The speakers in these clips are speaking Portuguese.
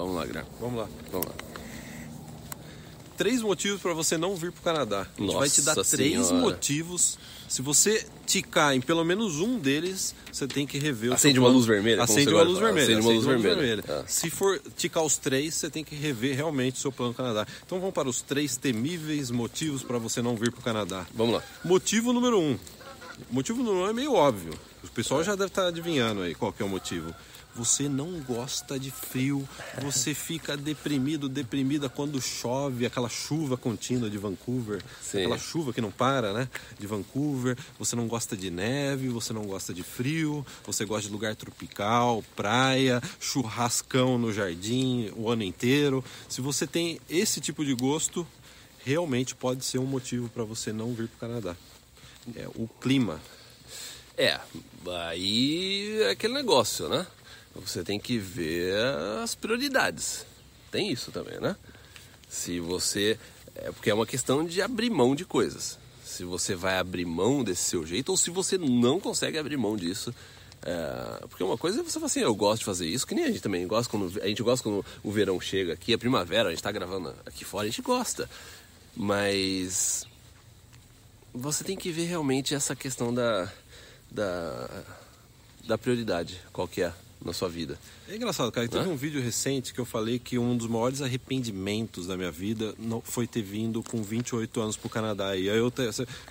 Vamos lá, Guilherme. Vamos lá. Vamos lá. Três motivos para você não vir pro Canadá. A gente vai te dar Nossa três Senhora. motivos. Se você ticar em pelo menos um deles, você tem que rever o Acende uma luz vermelha, Acende uma luz vermelha. Acende uma luz vermelha. Ah. Se for ticar os três, você tem que rever realmente o seu plano Canadá. Então vamos para os três temíveis motivos para você não vir pro Canadá. Vamos lá. Motivo número um. Motivo número um é meio óbvio. O pessoal já deve estar adivinhando aí qual que é o motivo. Você não gosta de frio, você fica deprimido, deprimida quando chove, aquela chuva contínua de Vancouver, Sim. aquela chuva que não para, né? De Vancouver. Você não gosta de neve, você não gosta de frio, você gosta de lugar tropical, praia, churrascão no jardim o ano inteiro. Se você tem esse tipo de gosto, realmente pode ser um motivo para você não vir para o Canadá. É o clima. É, aí é aquele negócio, né? Você tem que ver as prioridades. Tem isso também, né? Se você. É porque é uma questão de abrir mão de coisas. Se você vai abrir mão desse seu jeito ou se você não consegue abrir mão disso. É, porque uma coisa é você falar assim, eu gosto de fazer isso, que nem a gente também gosta quando a gente gosta quando o verão chega aqui, a primavera, a gente tá gravando aqui fora, a gente gosta. Mas você tem que ver realmente essa questão da, da, da prioridade, qual que é na sua vida. É engraçado, cara. Teve um vídeo recente que eu falei que um dos maiores arrependimentos da minha vida foi ter vindo com 28 anos pro Canadá. E aí eu te-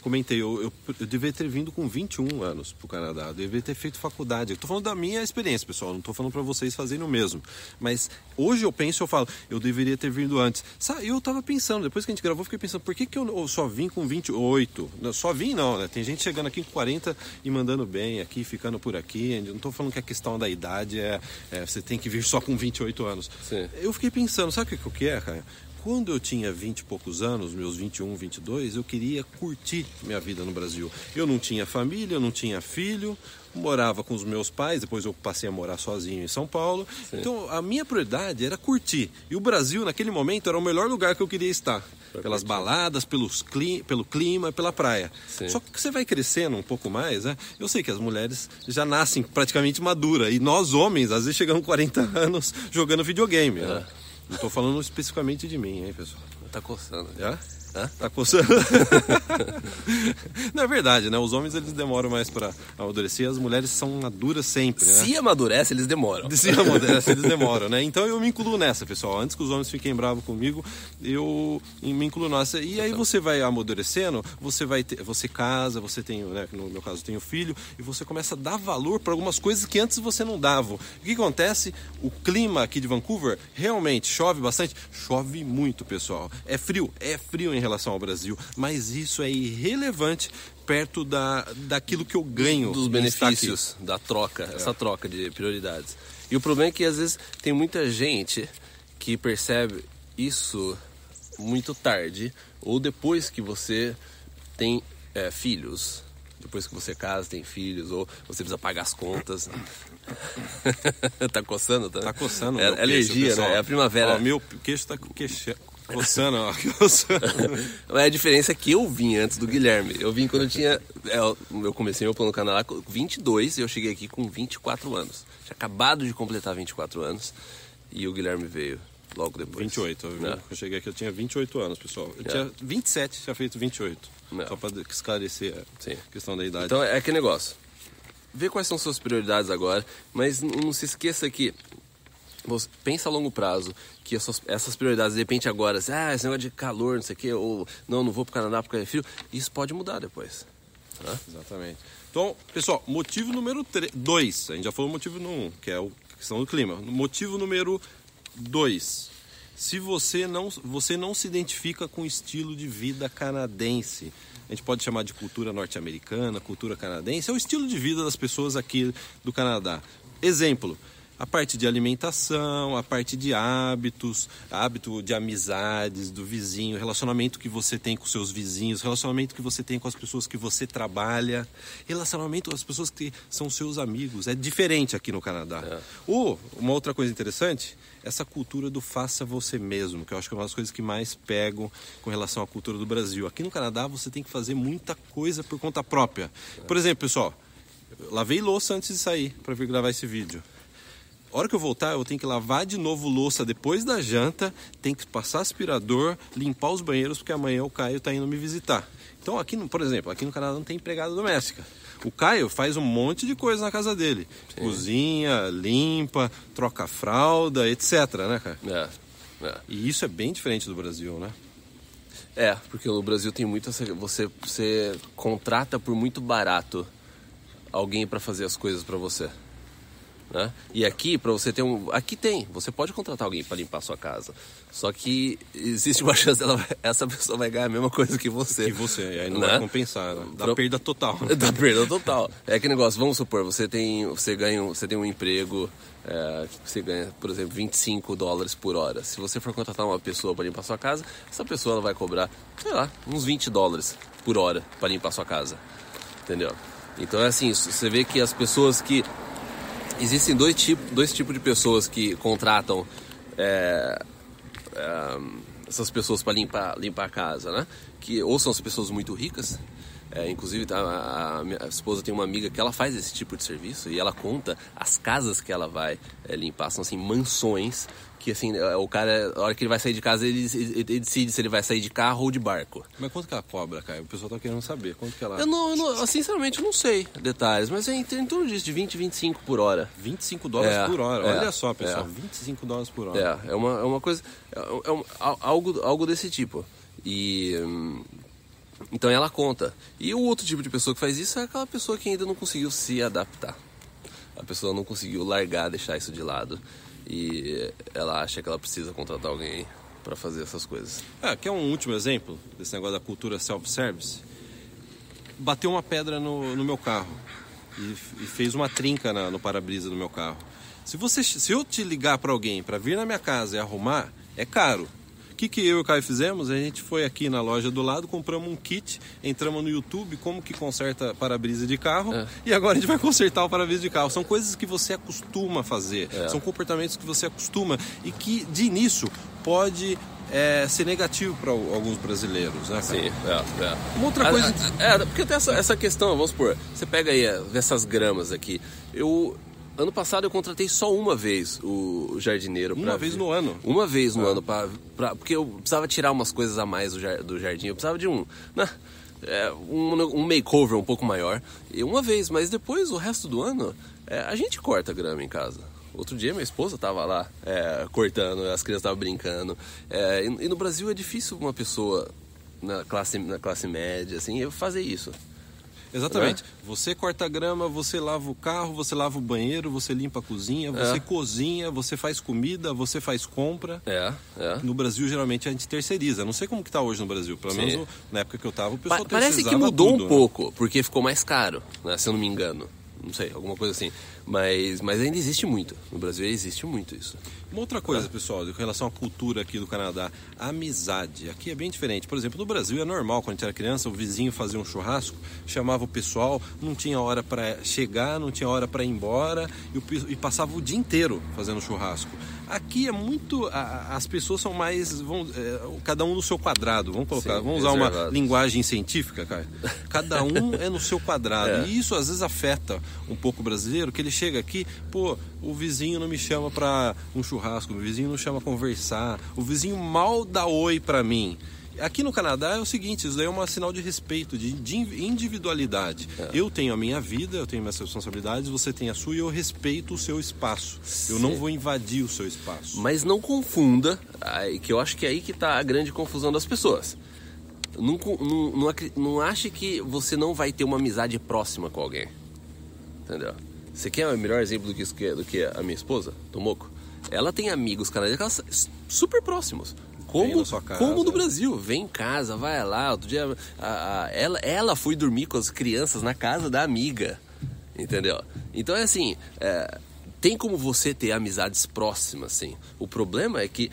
comentei, eu, eu, eu devia ter vindo com 21 anos pro Canadá. Eu devia ter feito faculdade. Eu tô falando da minha experiência, pessoal. Não tô falando para vocês fazerem o mesmo. Mas hoje eu penso, eu falo, eu deveria ter vindo antes. Sabe, eu tava pensando, depois que a gente gravou, fiquei pensando, por que, que eu, eu só vim com 28? Não, só vim não, né? Tem gente chegando aqui com 40 e mandando bem aqui, ficando por aqui. Eu não tô falando que a questão da idade é, é você tem que vir só com 28 anos. Sim. Eu fiquei pensando, sabe o que, é, cara? Quando eu tinha 20 e poucos anos, meus 21, 22, eu queria curtir minha vida no Brasil. Eu não tinha família, eu não tinha filho, morava com os meus pais, depois eu passei a morar sozinho em São Paulo. Então a minha prioridade era curtir. E o Brasil, naquele momento, era o melhor lugar que eu queria estar. Pelas baladas, pelos cli pelo clima, pela praia. Sim. Só que você vai crescendo um pouco mais, né? Eu sei que as mulheres já nascem praticamente maduras. E nós, homens, às vezes chegamos com 40 anos jogando videogame. Né? Não tô falando especificamente de mim, hein, pessoal? Tá coçando. Já? Hã? Tá coçando? Não é verdade, né? Os homens eles demoram mais para amadurecer, as mulheres são maduras sempre, né? Se amadurece, eles demoram. Se amadurece, eles demoram, né? Então eu me incluo nessa, pessoal. Antes que os homens fiquem bravos comigo, eu me incluo nessa. E aí você vai amadurecendo, você vai ter, você casa, você tem, né, no meu caso, tenho filho, e você começa a dar valor para algumas coisas que antes você não dava. O que acontece? O clima aqui de Vancouver realmente chove bastante, chove muito, pessoal. É frio, é frio em relação ao Brasil, mas isso é irrelevante perto da, daquilo que eu ganho dos em benefícios da troca, essa troca de prioridades. E o problema é que às vezes tem muita gente que percebe isso muito tarde ou depois que você tem é, filhos. Depois que você casa, tem filhos, ou você precisa pagar as contas. tá coçando, tá? Tá coçando. É, é alergia, queixo, né? É a primavera. Ó, meu queixo tá queixa- coçando, ó. coçando. Mas a diferença é que eu vim antes do Guilherme. Eu vim quando eu tinha. é, Eu comecei meu plano Canadá com 22 e eu cheguei aqui com 24 anos. Tinha acabado de completar 24 anos e o Guilherme veio logo depois. 28. Eu, Né? eu cheguei aqui, eu tinha 28 anos, pessoal. Eu É. tinha 27, tinha feito 28. Não. Só pra esclarecer Sim. a questão da idade. Então é aquele negócio. Vê quais são suas prioridades agora, mas não se esqueça que você pensa a longo prazo que essas, essas prioridades, de repente agora, assim, ah, esse negócio de calor, não sei o quê, ou não, não vou pro Canadá porque é frio, isso pode mudar depois. tá? Exatamente. Então, pessoal, motivo número 2. A gente já falou o motivo número 1, um, que é o- a questão do clima. Motivo número 2. Se você não, você não se identifica com o estilo de vida canadense, a gente pode chamar de cultura norte-americana, cultura canadense, é o estilo de vida das pessoas aqui do Canadá. Exemplo, a parte de alimentação, a parte de hábitos, hábito de amizades, do vizinho, relacionamento que você tem com seus vizinhos, relacionamento que você tem com as pessoas que você trabalha, relacionamento com as pessoas que são seus amigos. É diferente aqui no Canadá. Ou, uma outra coisa interessante, essa cultura do faça você mesmo, que eu acho que é uma das coisas que mais pego com relação à cultura do Brasil. Aqui no Canadá você tem que fazer muita coisa por conta própria. Por exemplo, pessoal, lavei louça antes de sair para vir gravar esse vídeo. A hora que eu voltar, eu tenho que lavar de novo louça depois da janta, tem que passar aspirador, limpar os banheiros, porque amanhã o Caio tá indo me visitar. Então, aqui, no- por exemplo, aqui no Canadá não tem empregada doméstica. O Caio faz um monte de coisa na casa dele. Cozinha, limpa, troca fralda, etc, né, cara? É, é. E isso é bem diferente do Brasil, né? É, porque no Brasil tem muito essa. Você, você contrata por muito barato alguém para fazer as coisas para você. Né? E aqui, para você ter um. Aqui tem, você pode contratar alguém para limpar a sua casa. Só que existe uma chance dela, essa pessoa vai ganhar a mesma coisa que você. E você, e aí não Né? vai compensar, né? Dá Pro- perda total. Dá perda total. É que negócio, vamos supor, você tem, você ganha, um- você tem um emprego, é, você ganha, por exemplo, 25 dólares por hora. Se você for contratar uma pessoa para limpar sua casa, essa pessoa ela vai cobrar, sei lá, uns 20 dólares por hora para limpar sua casa. Entendeu? Então é assim, você vê que as pessoas que existem dois tipos, dois tipos de pessoas que contratam é, é, essas pessoas para limpar, limpar a casa, né? Que ou são as pessoas muito ricas, é, inclusive tá, a, a minha esposa tem uma amiga que ela faz esse tipo de serviço e ela conta as casas que ela vai é, limpar, são assim mansões que assim é, o cara, a hora que ele vai sair de casa ele, ele- ele decide se ele vai sair de carro ou de barco. Mas quanto que ela cobra, cara? O pessoal tá querendo saber. Quanto que ela... Eu não, eu não- sinceramente eu não sei detalhes, mas é em, em torno disso, de 20, 25 por hora. 25 dólares É, por hora. é, Olha só, pessoal. é. 25 dólares por hora. É, é uma, é uma coisa. É, é um- al- algo, algo desse tipo. E. hum, então ela conta. E o outro tipo de pessoa que faz isso é aquela pessoa que ainda não conseguiu se adaptar. A pessoa não conseguiu largar, deixar isso de lado. E ela acha que ela precisa contratar alguém para fazer essas coisas. É, quer um último exemplo desse negócio da cultura self-service? Bateu uma pedra no, no meu carro e, e fez uma trinca na- no para-brisa do meu carro. Se, você, se eu te ligar para alguém para vir na minha casa e arrumar, é caro. O que, que eu e o Caio fizemos? A gente foi aqui na loja do lado, compramos um kit, entramos no YouTube, como que conserta para-brisa de carro, É. e agora a gente vai consertar o para-brisa de carro. São coisas que você acostuma a fazer, É. são comportamentos que você acostuma e que de início pode é, ser negativo para alguns brasileiros, né? cara? Sim, é, é. Uma outra Ah, coisa- É, é, porque tem essa, essa questão, vamos supor, você pega aí é, essas gramas aqui. Eu. Ano passado eu contratei só uma vez o jardineiro. Uma vez vir. no ano? Uma vez no Ah. ano, pra, pra- porque eu precisava tirar umas coisas a mais do, do jardim. Eu precisava de um. Né, é, um, um makeover um pouco maior. E uma vez, mas depois, o resto do ano, é, a gente corta grama em casa. Outro dia minha esposa estava lá é, cortando, as crianças estavam brincando. É, e, e no Brasil é difícil uma pessoa na classe, na classe média assim, fazer isso. Exatamente. Você corta grama, você lava o carro, você lava o banheiro, você limpa a cozinha, você É. cozinha, você faz comida, você faz compra. É, é. No Brasil, geralmente, a gente terceiriza. Não sei como que tá hoje no Brasil. Pelo Sim. menos no- na época que eu tava, o pessoal Pa- parece que mudou tudo, um né? pouco, porque ficou mais caro, né, se eu não me engano. Não sei, alguma coisa assim. Mas, mas ainda existe muito. No Brasil existe muito isso. Uma outra coisa, pessoal, em relação à cultura aqui do Canadá, a amizade. Aqui é bem diferente. Por exemplo, no Brasil é normal, quando a gente era criança, o vizinho fazia um churrasco, chamava o pessoal, não tinha hora para chegar, não tinha hora para ir embora e, o e passava o dia inteiro fazendo churrasco. Aqui é muito. a- as pessoas são mais. Vão, é, cada um no seu quadrado. Vamos colocar. Sim, vamos usar uma linguagem científica, cara. Cada um é no seu quadrado. É. E isso às vezes afeta um pouco o brasileiro, que ele chega aqui, pô, o vizinho não me chama pra um churrasco, o vizinho não chama conversar, o vizinho mal dá oi pra mim. Aqui no Canadá é o seguinte, isso daí é um sinal de respeito, de, de individualidade. É. Eu tenho a minha vida, eu tenho minhas responsabilidades, você tem a sua e eu respeito o seu espaço. Eu Sim. não vou invadir o seu espaço. Mas não confunda, que eu acho que é aí que tá a grande confusão das pessoas. Não, não, não, não ache que você não vai ter uma amizade próxima com alguém. Entendeu? Você quer o melhor exemplo do que, isso é- do que a minha esposa, Tomoko? Ela tem amigos canadenses super próximos. Como, como no Brasil. Vem em casa, vai lá. Outro dia, a- a- ela, ela foi dormir com as crianças na casa da amiga. Entendeu? Então é assim. é, tem como você ter amizades próximas, assim. O problema é que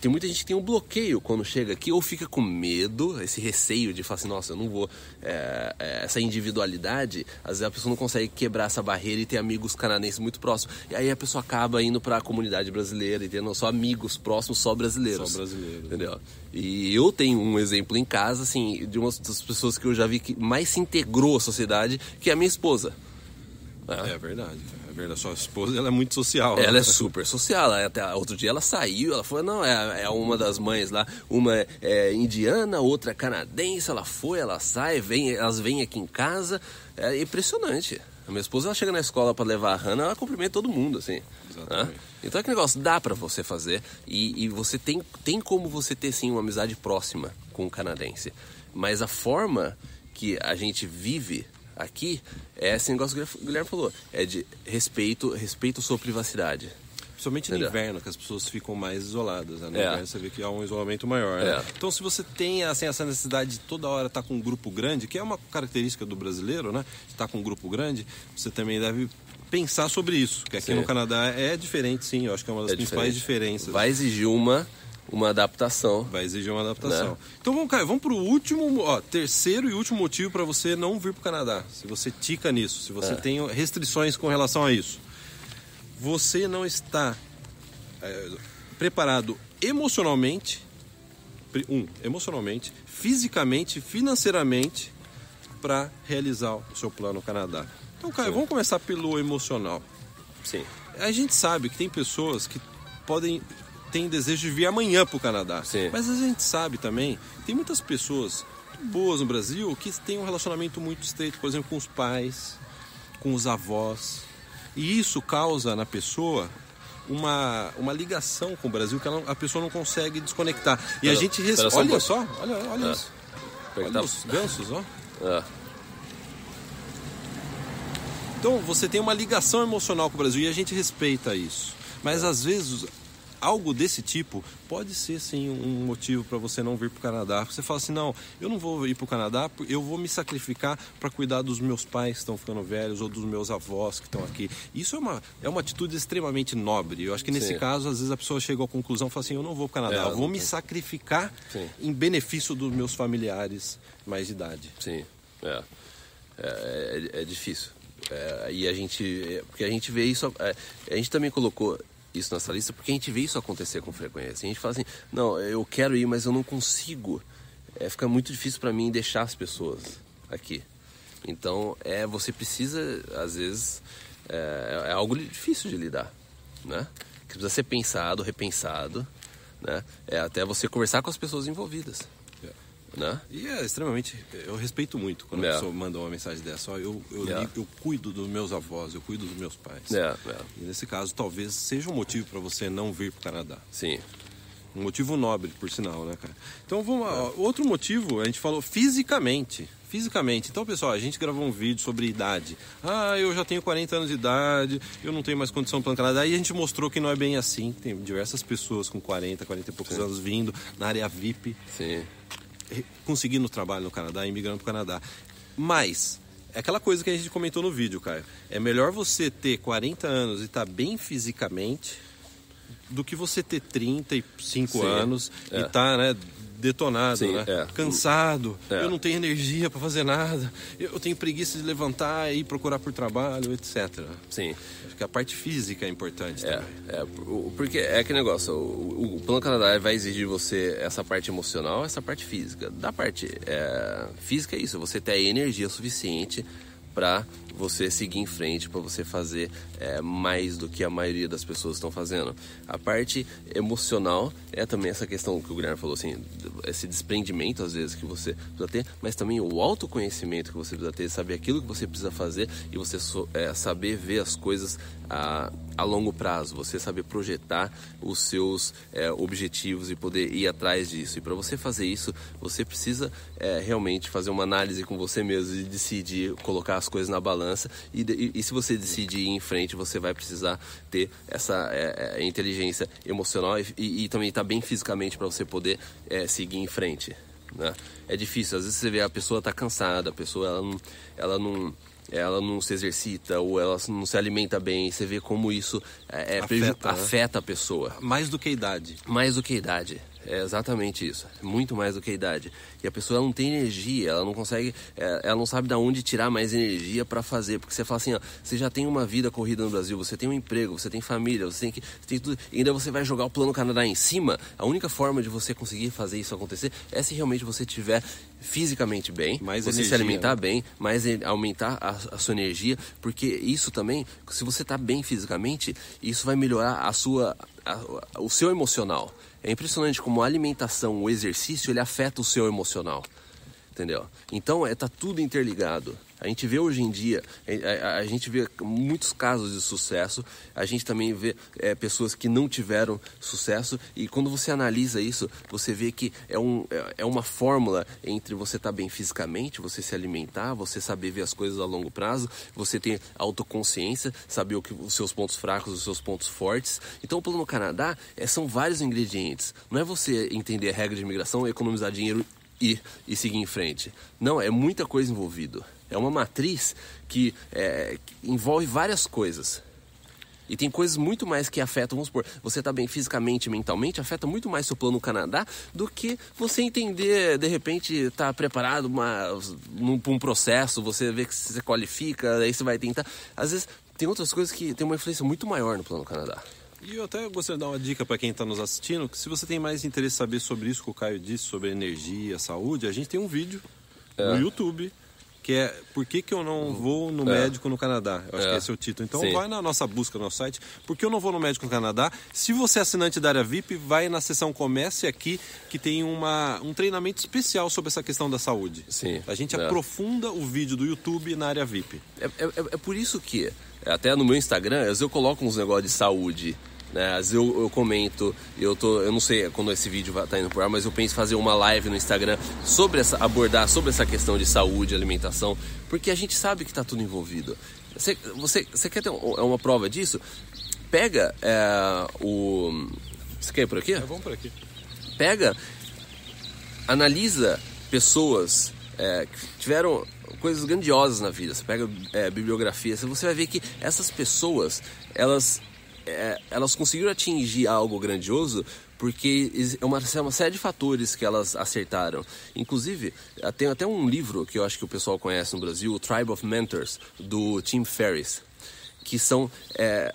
tem muita gente que tem um bloqueio quando chega aqui ou fica com medo, esse receio de falar assim, nossa, eu não vou. é, é, essa individualidade, às vezes a pessoa não consegue quebrar essa barreira e ter amigos canadenses muito próximos. E aí a pessoa acaba indo para a comunidade brasileira e tendo só amigos próximos, só brasileiros. Só brasileiros. Entendeu? E eu tenho um exemplo em casa, assim, de uma das pessoas que eu já vi que mais se integrou à sociedade, que é a minha esposa. É é verdade, sua esposa ela é muito social. Ela né? é super social. Ela, até outro dia ela saiu, ela falou, não, é, é uma das mães lá, uma é, é indiana, outra é canadense, ela foi, ela sai, vem, elas vêm aqui em casa. É impressionante. A minha esposa ela chega na escola para levar a Hannah, ela cumprimenta todo mundo, assim. Exatamente. né? Então é que negócio, dá para você fazer e, e você tem, tem como você ter sim uma amizade próxima com o canadense. Mas a forma que a gente vive aqui é esse negócio que o Guilherme falou, é de respeito, respeito à sua privacidade. Principalmente no inverno, que as pessoas ficam mais isoladas. Né? No É. inverno você vê que há um isolamento maior. né? É. Então, se você tem assim, essa necessidade de toda hora estar com um grupo grande, que é uma característica do brasileiro, né? Estar com um grupo grande, você também deve pensar sobre isso. Que aqui Sim. no Canadá é diferente, sim. Eu acho que é uma das É principais diferenças. Vai exigir uma, uma adaptação. Vai exigir uma adaptação. Né? Então vamos, Caio, vamos pro último, ó, terceiro e último motivo para você não vir pro Canadá. Se você tica nisso, se você É. tem restrições com relação a isso. Você não está é, preparado emocionalmente, um, emocionalmente, fisicamente, financeiramente para realizar o seu plano no Canadá. Então, Caio, Sim. vamos começar pelo emocional. Sim. A gente sabe que tem pessoas que podem têm desejo de vir amanhã para o Canadá. Sim. Mas a gente sabe também, tem muitas pessoas boas no Brasil que têm um relacionamento muito estreito, por exemplo, com os pais, com os avós. E isso causa na pessoa uma, uma ligação com o Brasil que ela- a pessoa não consegue desconectar. E a Pera- gente res... um olha pouco. só, olha, olha Ah. isso. Porque Olha tá- os gansos, ó. Ah, Então você tem uma ligação emocional com o Brasil e a gente respeita isso. Mas às vezes algo desse tipo pode ser sim um motivo para você não vir para o Canadá. Você fala assim, não, eu não vou ir para o Canadá, eu vou me sacrificar para cuidar dos meus pais que estão ficando velhos ou dos meus avós que estão aqui. Isso é uma, é uma atitude extremamente nobre. Eu acho que nesse Sim. caso às vezes a pessoa chega à conclusão, fala assim, eu não vou para o Canadá, É, eu vou me tem. sacrificar Sim. em benefício dos meus familiares mais de idade. Sim, é. É, é- é difícil. É, e a gente, é, porque a gente vê isso, é, a gente também colocou isso nessa lista porque a gente vê isso acontecer com frequência. A gente fala assim, não, eu quero ir, mas eu não consigo. É, fica muito difícil para mim deixar as pessoas aqui. Então, é, você precisa, às vezes, é, é algo difícil de lidar, né? Que precisa ser pensado, repensado, né? É até você conversar com as pessoas envolvidas, né? E é extremamente. Eu respeito muito quando É. a pessoa manda uma mensagem dessa. Ó, eu, eu, É. eu cuido dos meus avós, eu cuido dos meus pais. É, é, E nesse caso, talvez seja um motivo para você não vir para o Canadá. sim. Um motivo nobre, por sinal, né, cara? Então vamos lá. ó, Outro motivo, a gente falou fisicamente. Fisicamente. Então, pessoal, a gente gravou um vídeo sobre idade. Ah, eu já tenho 40 anos de idade, eu não tenho mais condição para o Canadá. E a gente mostrou que não é bem assim. Tem diversas pessoas com 40, 40 e poucos anos vindo na área VIP Sim. Conseguindo trabalho no Canadá, imigrando para o Canadá. Mas, é aquela coisa que a gente comentou no vídeo, Caio. É melhor você ter 40 anos e estar bem fisicamente do que você ter 35 Sim, anos é. e estar, né, detonado, Sim, né? é. Cansado, É. eu não tenho energia para fazer nada, eu eu tenho preguiça de levantar e ir procurar por trabalho, etc. Sim. Acho que a parte física é importante É, também. é, porque é aquele negócio, o, o Plano Canadá vai exigir de você essa parte emocional, essa parte física. Da parte é, física é isso, você ter energia suficiente para você seguir em frente, para você fazer é, mais do que a maioria das pessoas estão fazendo. A parte emocional é também essa questão que o Guilherme falou, assim, esse desprendimento às vezes que você precisa ter, mas também o autoconhecimento que você precisa ter, saber aquilo que você precisa fazer e você é, saber ver as coisas a, a longo prazo, você saber projetar os seus é, objetivos e poder ir atrás disso. E para você fazer isso, você precisa é, realmente fazer uma análise com você mesmo e decidir colocar as coisas na balança. E, de- e- e se você decidir ir em frente, você vai precisar ter essa é, é, inteligência emocional e, e- e também estar bem fisicamente para você poder é, seguir em frente. Né? É difícil, às vezes você vê a pessoa tá cansada, a pessoa ela não, ela não, ela não se exercita ou ela não se alimenta bem. Você vê como isso é, é Afeta, preju- né? afeta a pessoa. Mais do que a idade. Mais do que a idade. É exatamente isso. Muito mais do que a idade. E a pessoa não tem energia, ela não consegue, é, ela não sabe de onde tirar mais energia para fazer. Porque você fala assim, ó, você já tem uma vida corrida no Brasil, você tem um emprego, você tem família, você tem que. Você tem tudo, e ainda você vai jogar o plano Canadá em cima. A única forma de você conseguir fazer isso acontecer é se realmente você tiver fisicamente bem, Mais você se energia, alimentar né? bem, mais aumentar a, a sua energia, porque isso também, se você está bem fisicamente, isso vai melhorar a sua, a- o seu emocional. É impressionante como a alimentação, o exercício, ele afeta o seu emocional. Entendeu? Então, é, tá tudo interligado. A gente vê hoje em dia, a, a- a gente vê muitos casos de sucesso, a gente também vê é, pessoas que não tiveram sucesso, e quando você analisa isso, você vê que é, um, é- é uma fórmula entre você estar bem fisicamente, você se alimentar, você saber ver as coisas a longo prazo, você ter autoconsciência, saber o que, os seus pontos fracos, os seus pontos fortes. Então, o Plano Canadá é, são vários ingredientes. Não é você entender a regra de imigração, economizar dinheiro e, e seguir em frente. Não, é muita coisa envolvido. É uma matriz que, é, que envolve várias coisas. E tem coisas muito mais que afetam, vamos supor, você tá bem fisicamente e mentalmente, afeta muito mais seu plano no Canadá do que você entender, de repente, tá preparado para um processo, você vê que você qualifica, aí você vai tentar. Às vezes, tem outras coisas que tem uma influência muito maior no plano Canadá. E eu até gostaria de dar uma dica para quem está nos assistindo, que se você tem mais interesse em saber sobre isso que o Caio disse, sobre energia, saúde, a gente tem um vídeo no YouTube que é Por que, que eu não vou no médico no Canadá? Eu acho É. que esse é o título. Então Sim. vai na nossa busca no nosso site. Por que eu não vou no médico no Canadá? Se você é assinante da área VIP, vai na seção Comece aqui, que tem uma, um treinamento especial sobre essa questão da saúde. Sim. A gente É. aprofunda o vídeo do YouTube na área VIP. É, é, é por isso que, até no meu Instagram, às vezes eu coloco uns negócios de saúde. Né? Às vezes eu, eu comento, eu tô, eu não sei quando esse vídeo vai estar indo por ar, mas eu penso em fazer uma live no Instagram sobre essa, abordar sobre essa questão de saúde, alimentação, porque a gente sabe que está tudo envolvido. Você, você, você quer ter um- uma prova disso? Pega é, o. Você quer ir por aqui? Vamos por aqui. pega, analisa pessoas é, que tiveram coisas grandiosas na vida. Você pega é, bibliografia, você vai ver que essas pessoas, elas, é, elas conseguiram atingir algo grandioso porque é uma, é uma série de fatores que elas acertaram. Inclusive, eh, tem até um livro que eu acho que o pessoal conhece no Brasil, o Tribe of Mentors, do Tim Ferriss, que são é,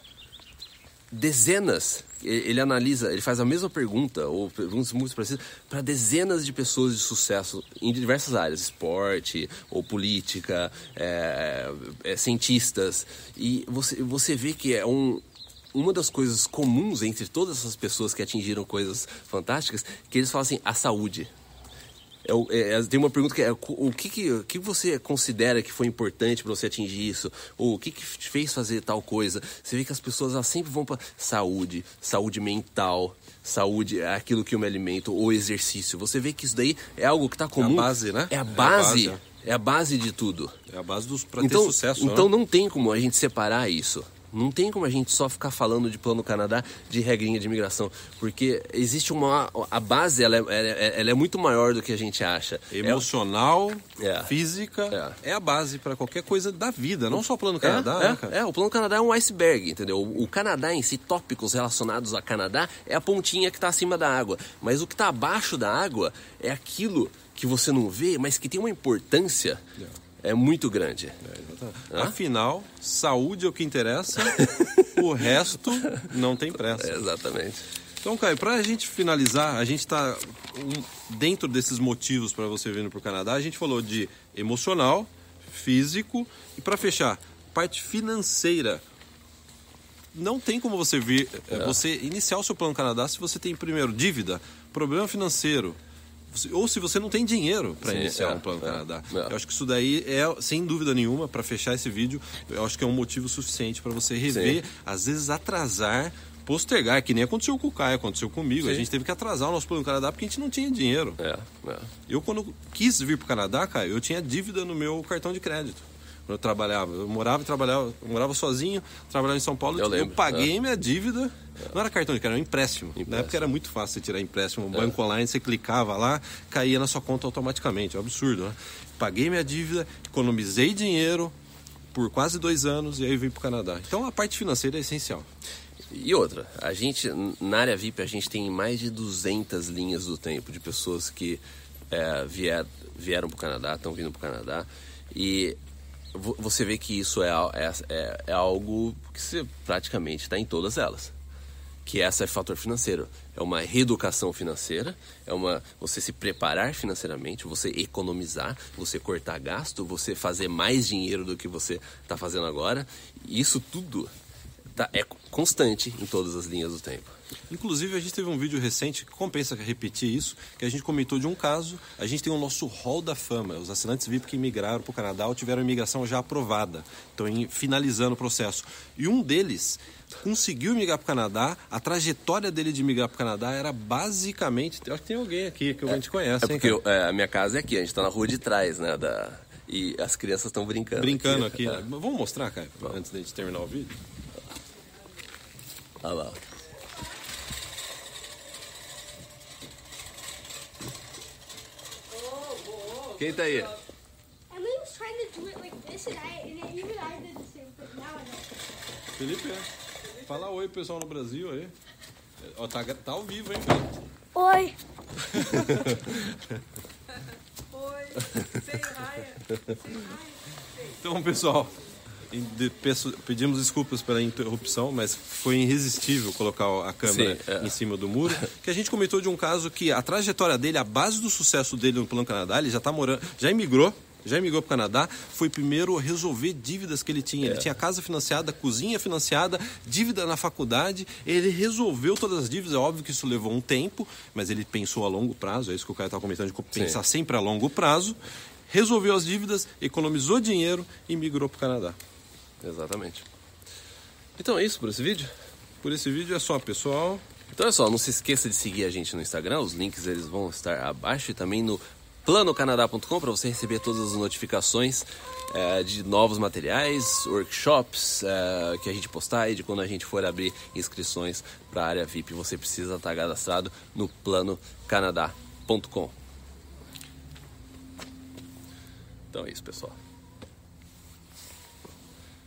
dezenas. Ele analisa, ele faz a mesma pergunta, ou perguntas muito parecidas, para dezenas de pessoas de sucesso em diversas áreas, esporte, ou política, é, é, cientistas. E você, você vê que é um, uma das coisas comuns entre todas essas pessoas que atingiram coisas fantásticas, que eles falam assim, a saúde. É é, é, tem uma pergunta que é o que, que, o que você considera que foi importante para você atingir isso? Ou o que, que te fez fazer tal coisa? Você vê que as pessoas elas sempre vão para saúde, saúde mental, saúde, é aquilo que eu me alimento, ou exercício. Você vê que isso daí é algo que está comum. base, né? É a É a base. base, É a base de tudo. É a base dos para Então, ter sucesso. então né? não tem como a gente separar isso. Não tem como a gente só ficar falando de plano Canadá, de regrinha de imigração, porque existe uma a base ela é, ela é- ela é muito maior do que a gente acha. É- Emocional, É. física, é. a base para qualquer coisa da vida, não só plano É, Canadá, é, né, cara? é, o Plano Canadá é um iceberg, entendeu? O, o Canadá em si, tópicos relacionados a Canadá, é a pontinha que está acima da água. Mas o que está abaixo da água é aquilo que você não vê, mas que tem uma importância é muito grande. Hã? Afinal, saúde é o que interessa, o resto não tem pressa. É, exatamente. Então, Caio, para a gente finalizar, a gente está dentro desses motivos para você vir para o Canadá. A gente falou de emocional, físico e para fechar, parte financeira. Não tem como você vir, eh, você iniciar o seu plano Canadá se você tem primeiro dívida, problema financeiro, ou se você não tem dinheiro para iniciar é, um plano é, Canadá. é. Eu acho que isso daí é, sem dúvida nenhuma, para fechar esse vídeo, eu acho que é um motivo suficiente para você rever, Sim. às vezes atrasar, postergar, que nem aconteceu com o Caio, aconteceu comigo. A Sim. gente teve que atrasar o nosso plano Canadá porque a gente não tinha dinheiro. É, é. Eu, quando quis vir para o Canadá, Caio, eu tinha dívida no meu cartão de crédito. Eu trabalhava, eu morava e trabalhava, eu morava sozinho, trabalhava em São Paulo, Eu eu, lembro, paguei minha dívida. Não era cartão de crédito, era um empréstimo. Na Empréstimo. época era muito fácil você tirar empréstimo. O banco online, você clicava lá, caía na sua conta automaticamente. É um absurdo, né? Paguei minha dívida, economizei dinheiro por quase dois anos e aí vim para o Canadá. Então a parte financeira é essencial. E outra, a gente, na área VIP, a gente tem mais de 200 linhas do tempo de pessoas que é, vier, vieram para o Canadá, estão vindo para o Canadá. E você vê que isso é, é, é, é algo que você praticamente está em todas elas. que essa é fator financeiro. É uma reeducação financeira, é uma você se preparar financeiramente, você economizar, você cortar gasto, você fazer mais dinheiro do que você está fazendo agora. Isso tudo tá, é constante em todas as linhas do tempo. Inclusive, a gente teve um vídeo recente que compensa repetir isso, que a gente comentou de um caso. A gente tem o nosso hall da fama. Os assinantes VIP que migraram para o Canadá ou tiveram imigração já aprovada. Estão finalizando o processo. E um deles conseguiu migrar para o Canadá. A trajetória dele de migrar para o Canadá era basicamente. Eu acho que tem alguém aqui que a gente conhece. É porque eu, é, a minha casa é aqui, a gente está na rua de trás, né? Da, e as crianças estão brincando. Brincando aqui. aqui. É. Vamos mostrar, Caio, antes de a gente terminar o vídeo? Olha lá. Quem tá aí? Felipe, é. Fala oi pessoal no Brasil aí. Ó, tá, tá ao vivo, hein, Felipe? Oi. oi. Say hi. Então, pessoal, pedimos desculpas pela interrupção, mas foi irresistível colocar a câmera Sim, é. em cima do muro. Que a gente comentou de um caso que a trajetória dele, a base do sucesso dele no Plano Canadá, ele já está morando, já imigrou, já imigrou para o Canadá, foi primeiro resolver dívidas que ele tinha. É. Ele tinha casa financiada, cozinha financiada, dívida na faculdade. Ele resolveu todas as dívidas. É óbvio que isso levou um tempo, mas ele pensou a longo prazo. É isso que o cara estava comentando, de pensar Sim. sempre a longo prazo. Resolveu as dívidas, economizou dinheiro e migrou para o Canadá. Exatamente. Então é isso por esse vídeo? Por esse vídeo é só, pessoal. Então é só, não se esqueça de seguir a gente no Instagram, os links eles vão estar abaixo e também no planocanadá.com para você receber todas as notificações é, de novos materiais, workshops é, que a gente postar e de quando a gente for abrir inscrições para a área VIP. Você precisa estar cadastrado no planocanadá.com. Então é isso, pessoal.